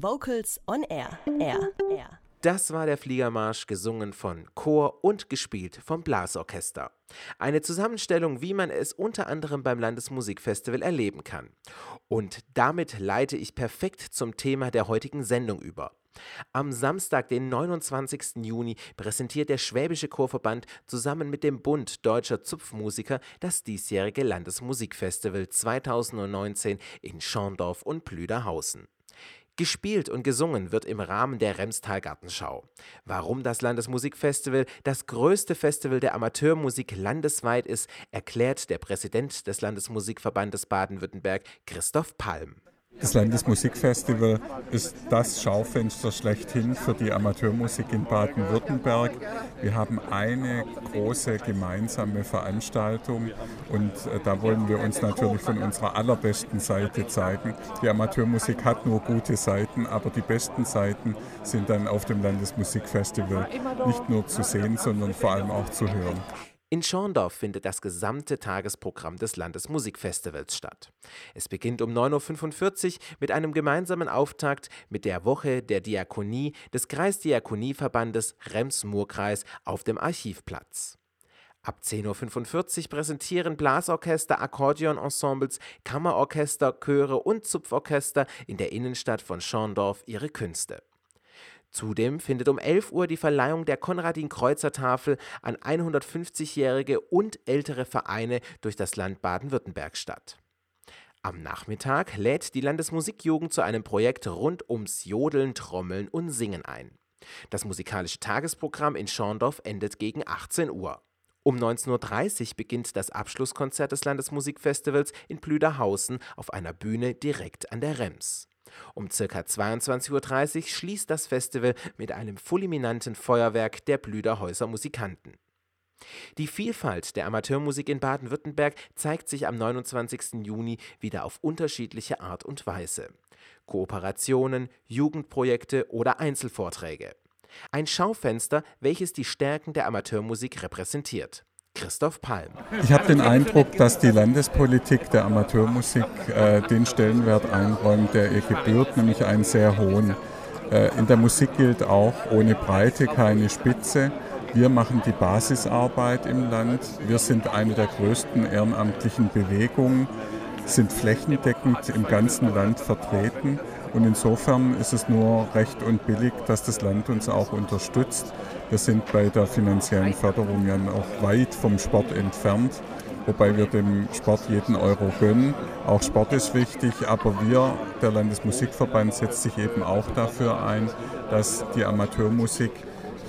Vocals on Air. Air. Air. Das war der Fliegermarsch, gesungen von Chor und gespielt vom Blasorchester. Eine Zusammenstellung, wie man es unter anderem beim Landesmusikfestival erleben kann. Und damit leite ich perfekt zum Thema der heutigen Sendung über. Am Samstag, den 29. Juni, präsentiert der Schwäbische Chorverband zusammen mit dem Bund Deutscher Zupfmusiker das diesjährige Landesmusikfestival 2019 in Schorndorf und Plüderhausen. Gespielt und gesungen wird im Rahmen der Remstal-Gartenschau. Warum das Landesmusikfestival das größte Festival der Amateurmusik landesweit ist, erklärt der Präsident des Landesmusikverbandes Baden-Württemberg, Christoph Palm. Das Landesmusikfestival ist das Schaufenster schlechthin für die Amateurmusik in Baden-Württemberg. Wir haben eine große gemeinsame Veranstaltung und äh, da wollen wir uns natürlich von unserer allerbesten Seite zeigen. Die Amateurmusik hat nur gute Seiten, aber die besten Seiten sind dann auf dem Landesmusikfestival nicht nur zu sehen, sondern vor allem auch zu hören. In Schorndorf findet das gesamte Tagesprogramm des Landesmusikfestivals statt. Es beginnt um 9.45 Uhr mit einem gemeinsamen Auftakt mit der Woche der Diakonie des Kreisdiakonieverbandes Rems-Murr-Kreis auf dem Archivplatz. Ab 10.45 Uhr präsentieren Blasorchester, Akkordeonensembles, Kammerorchester, Chöre und Zupforchester in der Innenstadt von Schorndorf ihre Künste. Zudem findet um 11 Uhr die Verleihung der Konradin-Kreuzer-Tafel an 150-jährige und ältere Vereine durch das Land Baden-Württemberg statt. Am Nachmittag lädt die Landesmusikjugend zu einem Projekt rund ums Jodeln, Trommeln und Singen ein. Das musikalische Tagesprogramm in Schorndorf endet gegen 18 Uhr. Um 19.30 Uhr beginnt das Abschlusskonzert des Landesmusikfestivals in Plüderhausen auf einer Bühne direkt an der Rems. Um ca. 22.30 Uhr schließt das Festival mit einem fulminanten Feuerwerk der Blüderhäuser Musikanten. Die Vielfalt der Amateurmusik in Baden-Württemberg zeigt sich am 29. Juni wieder auf unterschiedliche Art und Weise. Kooperationen, Jugendprojekte oder Einzelvorträge. Ein Schaufenster, welches die Stärken der Amateurmusik repräsentiert. Christoph Palm. Ich habe den Eindruck, dass die Landespolitik der Amateurmusik äh, den Stellenwert einräumt, der ihr gebührt, nämlich einen sehr hohen. Äh, in der Musik gilt auch, ohne Breite keine Spitze. Wir machen die Basisarbeit im Land. Wir sind eine der größten ehrenamtlichen Bewegungen, sind flächendeckend im ganzen Land vertreten. Und insofern ist es nur recht und billig, dass das Land uns auch unterstützt. Wir sind bei der finanziellen Förderung ja noch weit vom Sport entfernt, wobei wir dem Sport jeden Euro gönnen. Auch Sport ist wichtig, aber wir, der Landesmusikverband, setzt sich eben auch dafür ein, dass die Amateurmusik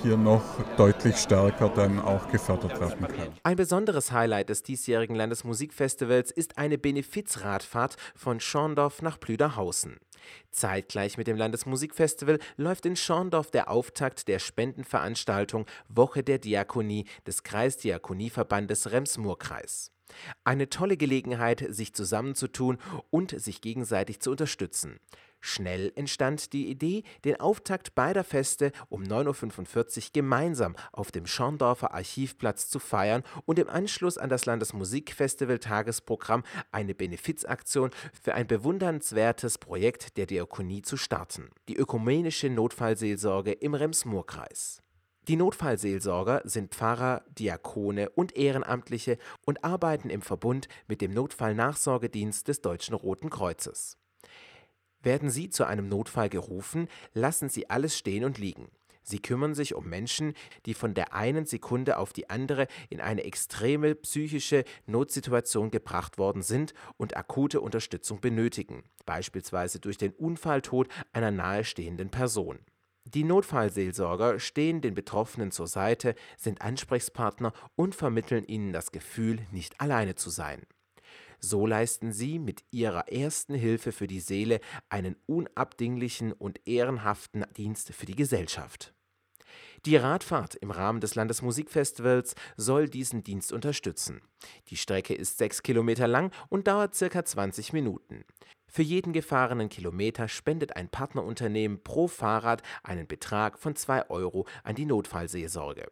hier noch deutlich stärker dann auch gefördert werden kann. Ein besonderes Highlight des diesjährigen Landesmusikfestivals ist eine Benefizradfahrt von Schorndorf nach Plüderhausen. Zeitgleich mit dem Landesmusikfestival läuft in Schorndorf der Auftakt der Spendenveranstaltung Woche der Diakonie des Kreisdiakonieverbandes Rems-Murr-Kreis. Eine tolle Gelegenheit, sich zusammenzutun und sich gegenseitig zu unterstützen. Schnell entstand die Idee, den Auftakt beider Feste um 9.45 Uhr gemeinsam auf dem Schorndorfer Archivplatz zu feiern und im Anschluss an das Landesmusikfestival-Tagesprogramm eine Benefizaktion für ein bewundernswertes Projekt der Diakonie zu starten: die ökumenische Notfallseelsorge im Rems-Murr-Kreis. Die Notfallseelsorger sind Pfarrer, Diakone und Ehrenamtliche und arbeiten im Verbund mit dem Notfallnachsorgedienst des Deutschen Roten Kreuzes. Werden Sie zu einem Notfall gerufen, lassen Sie alles stehen und liegen. Sie kümmern sich um Menschen, die von der einen Sekunde auf die andere in eine extreme psychische Notsituation gebracht worden sind und akute Unterstützung benötigen, beispielsweise durch den Unfalltod einer nahestehenden Person. Die Notfallseelsorger stehen den Betroffenen zur Seite, sind Ansprechpartner und vermitteln ihnen das Gefühl, nicht alleine zu sein. So leisten sie mit ihrer ersten Hilfe für die Seele einen unabdinglichen und ehrenhaften Dienst für die Gesellschaft. Die Radfahrt im Rahmen des Landesmusikfestivals soll diesen Dienst unterstützen. Die Strecke ist sechs Kilometer lang und dauert circa 20 Minuten. Für jeden gefahrenen Kilometer spendet ein Partnerunternehmen pro Fahrrad einen Betrag von 2 Euro an die Notfallseelsorge.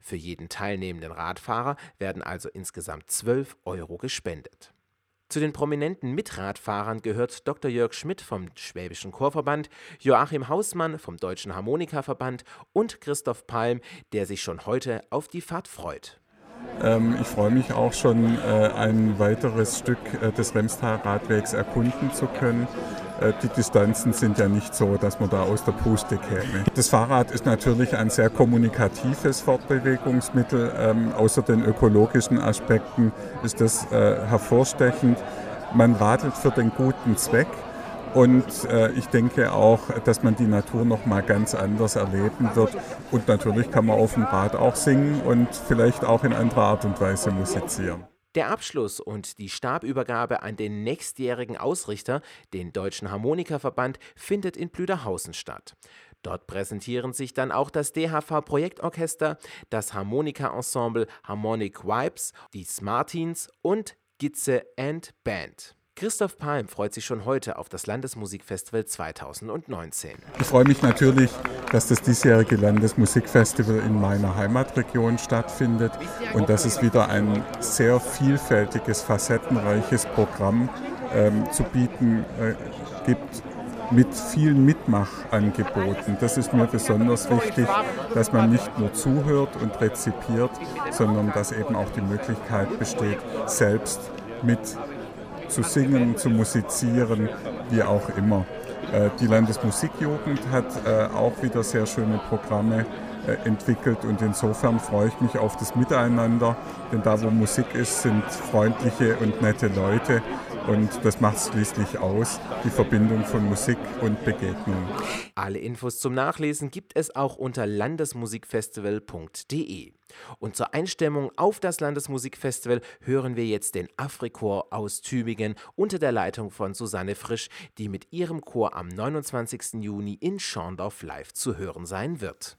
Für jeden teilnehmenden Radfahrer werden also insgesamt 12 Euro gespendet. Zu den prominenten Mitradfahrern gehört Dr. Jörg Schmidt vom Schwäbischen Chorverband, Joachim Hausmann vom Deutschen Harmonikaverband und Christoph Palm, der sich schon heute auf die Fahrt freut. Ähm, ich freue mich auch schon, äh, ein weiteres Stück äh, des Remstal-Radwegs erkunden zu können. Äh, die Distanzen sind ja nicht so, dass man da aus der Puste käme. Das Fahrrad ist natürlich ein sehr kommunikatives Fortbewegungsmittel. Ähm, außer den ökologischen Aspekten ist das hervorstechend. Man radelt für den guten Zweck. Und äh, ich denke auch, dass man die Natur noch mal ganz anders erleben wird. Und natürlich kann man auf dem Rad auch singen und vielleicht auch in anderer Art und Weise musizieren. Der Abschluss und die Stabübergabe an den nächstjährigen Ausrichter, den Deutschen Harmonikaverband, findet in Blüderhausen statt. Dort präsentieren sich dann auch das DHV Projektorchester, das Harmonika-Ensemble Harmonic Vibes, die Smartins und Gitze and Band. Christoph Palm freut sich schon heute auf das Landesmusikfestival 2019. Ich freue mich natürlich, dass das diesjährige Landesmusikfestival in meiner Heimatregion stattfindet und dass es wieder ein sehr vielfältiges, facettenreiches Programm ähm, zu bieten äh, gibt mit vielen Mitmachangeboten. Das ist mir besonders wichtig, dass man nicht nur zuhört und rezipiert, sondern dass eben auch die Möglichkeit besteht, selbst mit zu singen, zu musizieren, wie auch immer. Äh, die Landesmusikjugend hat äh, auch wieder sehr schöne Programme entwickelt und insofern freue ich mich auf das Miteinander, denn da wo Musik ist, sind freundliche und nette Leute und das macht schließlich aus, die Verbindung von Musik und Begegnung. Alle Infos zum Nachlesen gibt es auch unter landesmusikfestival.de. Und zur Einstimmung auf das Landesmusikfestival hören wir jetzt den Africhor aus Tübingen unter der Leitung von Susanne Frisch, die mit ihrem Chor am 29. Juni in Schorndorf live zu hören sein wird.